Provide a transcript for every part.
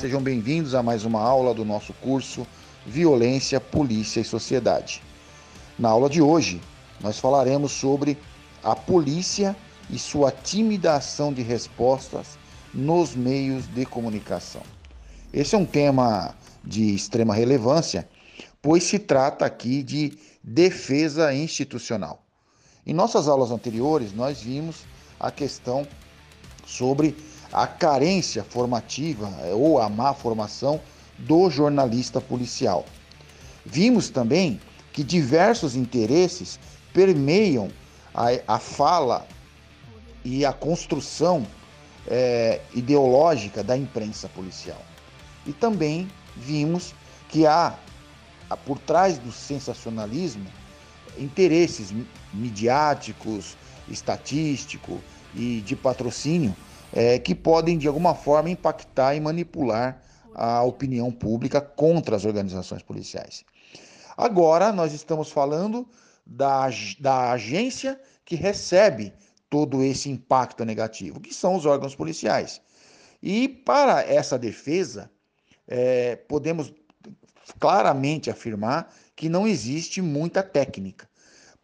Sejam bem-vindos a mais uma aula do nosso curso Violência, Polícia e Sociedade. Na aula de hoje, nós falaremos sobre a polícia e sua tímida ação de respostas nos meios de comunicação. Esse é um tema de extrema relevância, pois se trata aqui de defesa institucional. Em nossas aulas anteriores, nós vimos a questão sobre a carência formativa eh, ou a má formação do jornalista policial. Vimos também que diversos interesses permeiam a, a fala e a construção é, ideológica da imprensa policial. E também vimos que há, por trás do sensacionalismo, interesses midiáticos, estatístico e de patrocínio é, que podem, de alguma forma, impactar e manipular a opinião pública contra as organizações policiais. Agora, nós estamos falando da, da agência que recebe todo esse impacto negativo, que são os órgãos policiais. E para essa defesa, é, podemos claramente afirmar que não existe muita técnica.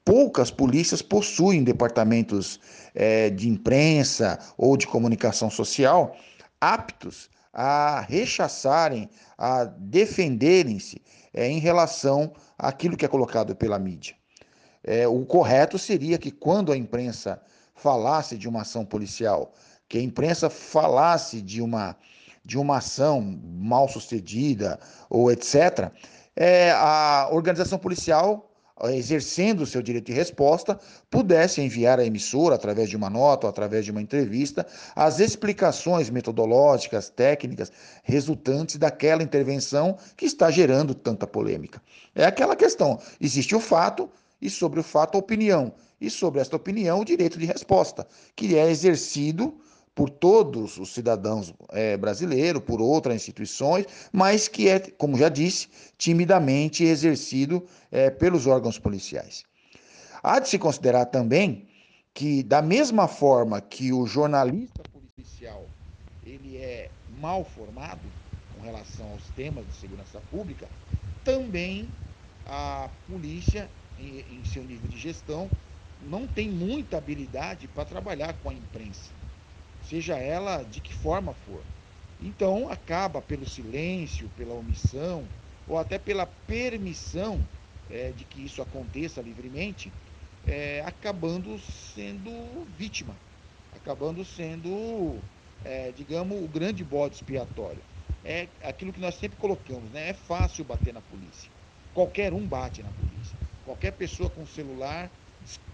Poucas polícias possuem departamentos é, de imprensa ou de comunicação social aptos a rechaçarem, a defenderem-se é, em relação àquilo que é colocado pela mídia. É, o correto seria que, quando a imprensa falasse de uma ação policial, que a imprensa falasse de uma, de uma ação mal sucedida ou etc., é, a organização policial exercendo o seu direito de resposta, pudesse enviar à emissora, através de uma nota ou através de uma entrevista, as explicações metodológicas, técnicas resultantes daquela intervenção que está gerando tanta polêmica. É aquela questão: existe o fato e, sobre o fato, a opinião, e sobre esta opinião, o direito de resposta, que é exercido por todos os cidadãos é, brasileiros, por outras instituições, mas que é, como já disse, timidamente exercido é, pelos órgãos policiais. Há de se considerar também que, da mesma forma que o jornalista policial ele é mal formado com relação aos temas de segurança pública, também a polícia, em, em seu nível de gestão, não tem muita habilidade para trabalhar com a imprensa seja ela de que forma for. Então, acaba pelo silêncio, pela omissão, ou até pela permissão é, de que isso aconteça livremente, é, acabando sendo vítima, acabando sendo, é, digamos, o grande bode expiatório. É aquilo que nós sempre colocamos, né? É fácil bater na polícia. Qualquer um bate na polícia. Qualquer pessoa com celular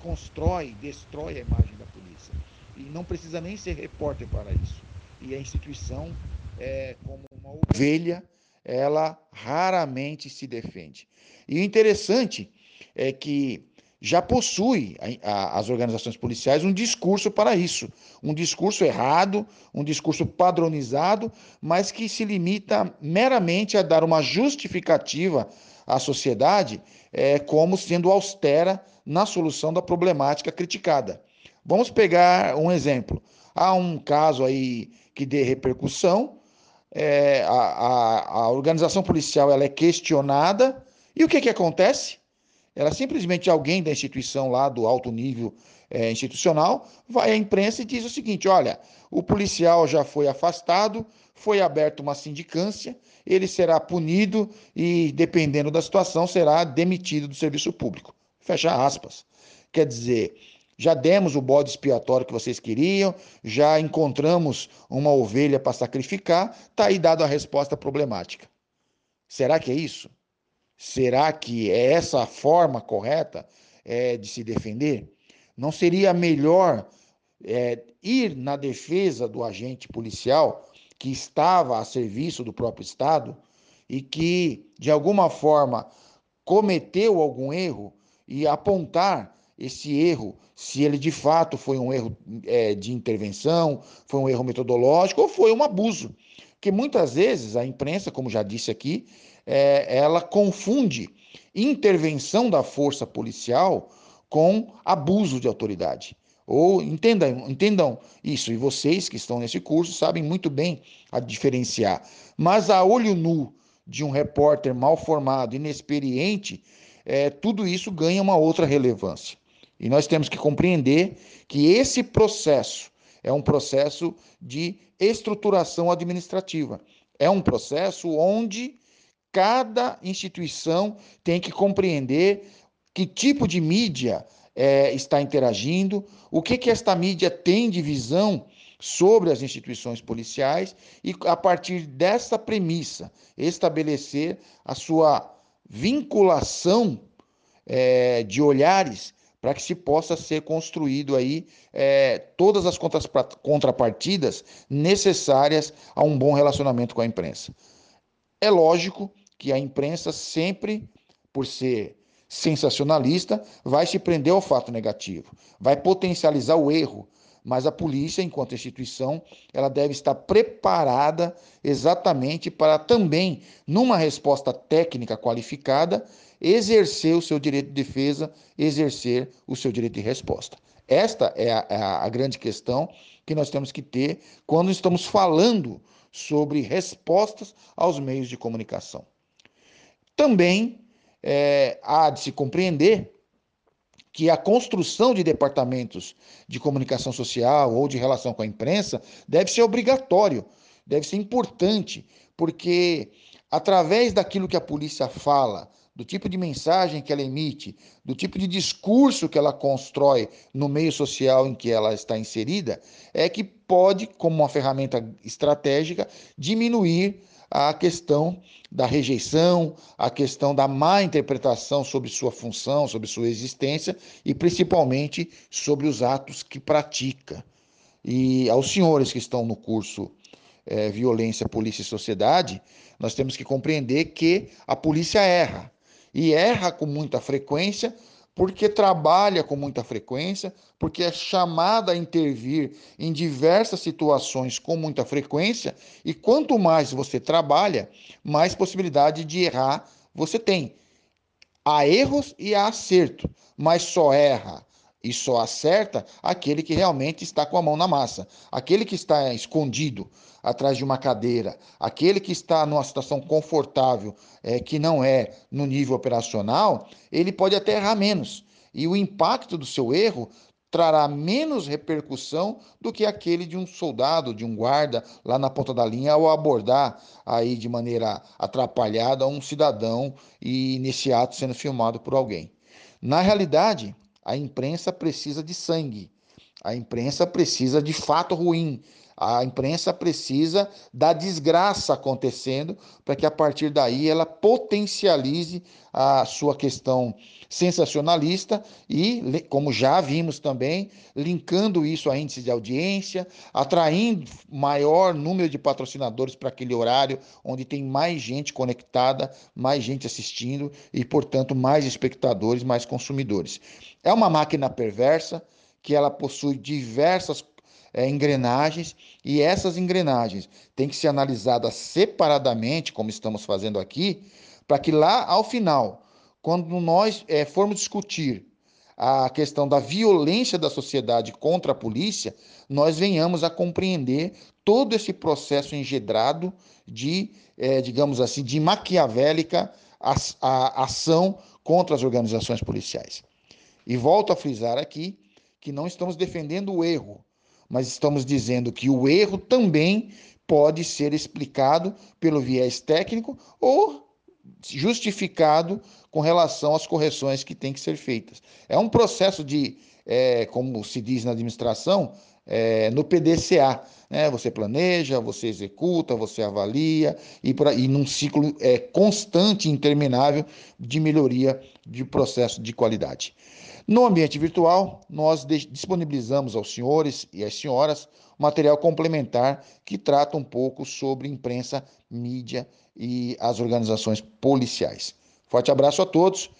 constrói, destrói a imagem da polícia e não precisa nem ser repórter para isso. E a instituição, é, como uma ovelha, ela raramente se defende. E o interessante é que já possui a, a, as organizações policiais um discurso para isso, um discurso errado, um discurso padronizado, mas que se limita meramente a dar uma justificativa à sociedade é, como sendo austera na solução da problemática criticada. Vamos pegar um exemplo. Há um caso aí que dê repercussão, é, a, a, a, organização policial ela é questionada, e o que, que acontece? Ela simplesmente, alguém da instituição lá, do alto nível é, institucional, vai à imprensa e diz o seguinte: olha, o policial já foi afastado, foi aberta uma sindicância, ele será punido e, dependendo da situação, será demitido do serviço público. Fecha aspas. Quer dizer, já demos o bode expiatório que vocês queriam, já encontramos uma ovelha para sacrificar, está aí dado a resposta problemática. Será que é isso? Será que é essa a forma correta é, de se defender? Não seria melhor é, ir na defesa do agente policial que estava a serviço do próprio Estado e que, de alguma forma, cometeu algum erro e apontar esse erro, se ele de fato foi um erro é, de intervenção, foi um erro metodológico ou foi um abuso. Porque muitas vezes a imprensa, como já disse aqui, é, ela confunde intervenção da força policial com abuso de autoridade. Ou entendam, entendam isso, e vocês que estão nesse curso sabem muito bem a diferenciar. Mas a olho nu de um repórter mal formado, inexperiente, é, tudo isso ganha uma outra relevância. E nós temos que compreender que esse processo é um processo de estruturação administrativa. É um processo onde cada instituição tem que compreender que tipo de mídia é, está interagindo, o que, que esta mídia tem de visão sobre as instituições policiais e, a partir dessa premissa, estabelecer a sua vinculação é, de olhares para que se possa ser construído aí é, todas as contrapartidas necessárias a um bom relacionamento com a imprensa. É lógico que a imprensa sempre, por ser sensacionalista, vai se prender ao fato negativo, vai potencializar o erro, mas a polícia, enquanto instituição, ela deve estar preparada exatamente para também, numa resposta técnica qualificada, exercer o seu direito de defesa, exercer o seu direito de resposta. Esta é a, é a, grande questão que nós temos que ter quando estamos falando sobre respostas aos meios de comunicação. Também é, há de se compreender que a construção de departamentos de comunicação social ou de relação com a imprensa deve ser obrigatório, deve ser importante, porque através daquilo que a polícia fala, do tipo de mensagem que ela emite, do tipo de discurso que ela constrói no meio social em que ela está inserida, é que pode, como uma ferramenta estratégica, diminuir a questão da rejeição, a questão da má interpretação sobre sua função, sobre sua existência e principalmente sobre os atos que pratica. E aos senhores que estão no curso é, Violência, Polícia e Sociedade, nós temos que compreender que a polícia erra. E erra com muita frequência porque trabalha com muita frequência, porque é chamada a intervir em diversas situações com muita frequência, e quanto mais você trabalha, mais possibilidade de errar você tem. Há erros e há acerto, mas só erra e só acerta aquele que realmente está com a mão na massa, aquele que está escondido atrás de uma cadeira, aquele que está numa situação confortável, é, que não é no nível operacional, ele pode até errar menos. E o impacto do seu erro trará menos repercussão do que aquele de um soldado, de um guarda lá na ponta da linha ao abordar aí de maneira atrapalhada um cidadão e nesse ato sendo filmado por alguém. Na realidade, a imprensa precisa de sangue. A imprensa precisa de fato ruim. A imprensa precisa da desgraça acontecendo para que a partir daí ela potencialize a sua questão sensacionalista e, como já vimos também, linkando isso a índice de audiência, atraindo maior número de patrocinadores para aquele horário onde tem mais gente conectada, mais gente assistindo e, portanto, mais espectadores, mais consumidores. É uma máquina perversa que ela possui diversas é, engrenagens e essas engrenagens têm que ser analisadas separadamente, como estamos fazendo aqui, para que lá ao final, quando nós é, formos discutir a questão da violência da sociedade contra a polícia, nós venhamos a compreender todo esse processo engedrado de, é, digamos assim, de maquiavélica a, a ação contra as organizações policiais. E volto a frisar aqui que não estamos defendendo o erro, mas estamos dizendo que o erro também pode ser explicado pelo viés técnico ou justificado com relação às correções que têm que ser feitas. É um processo de, é, como se diz na administração, é, no PDCA. Né? Você planeja, você executa, você avalia, e, pra, e num ciclo é, constante interminável de melhoria de processo de qualidade. No ambiente virtual, nós disponibilizamos aos senhores e às senhoras material complementar que trata um pouco sobre imprensa, mídia e as organizações policiais. Forte abraço a todos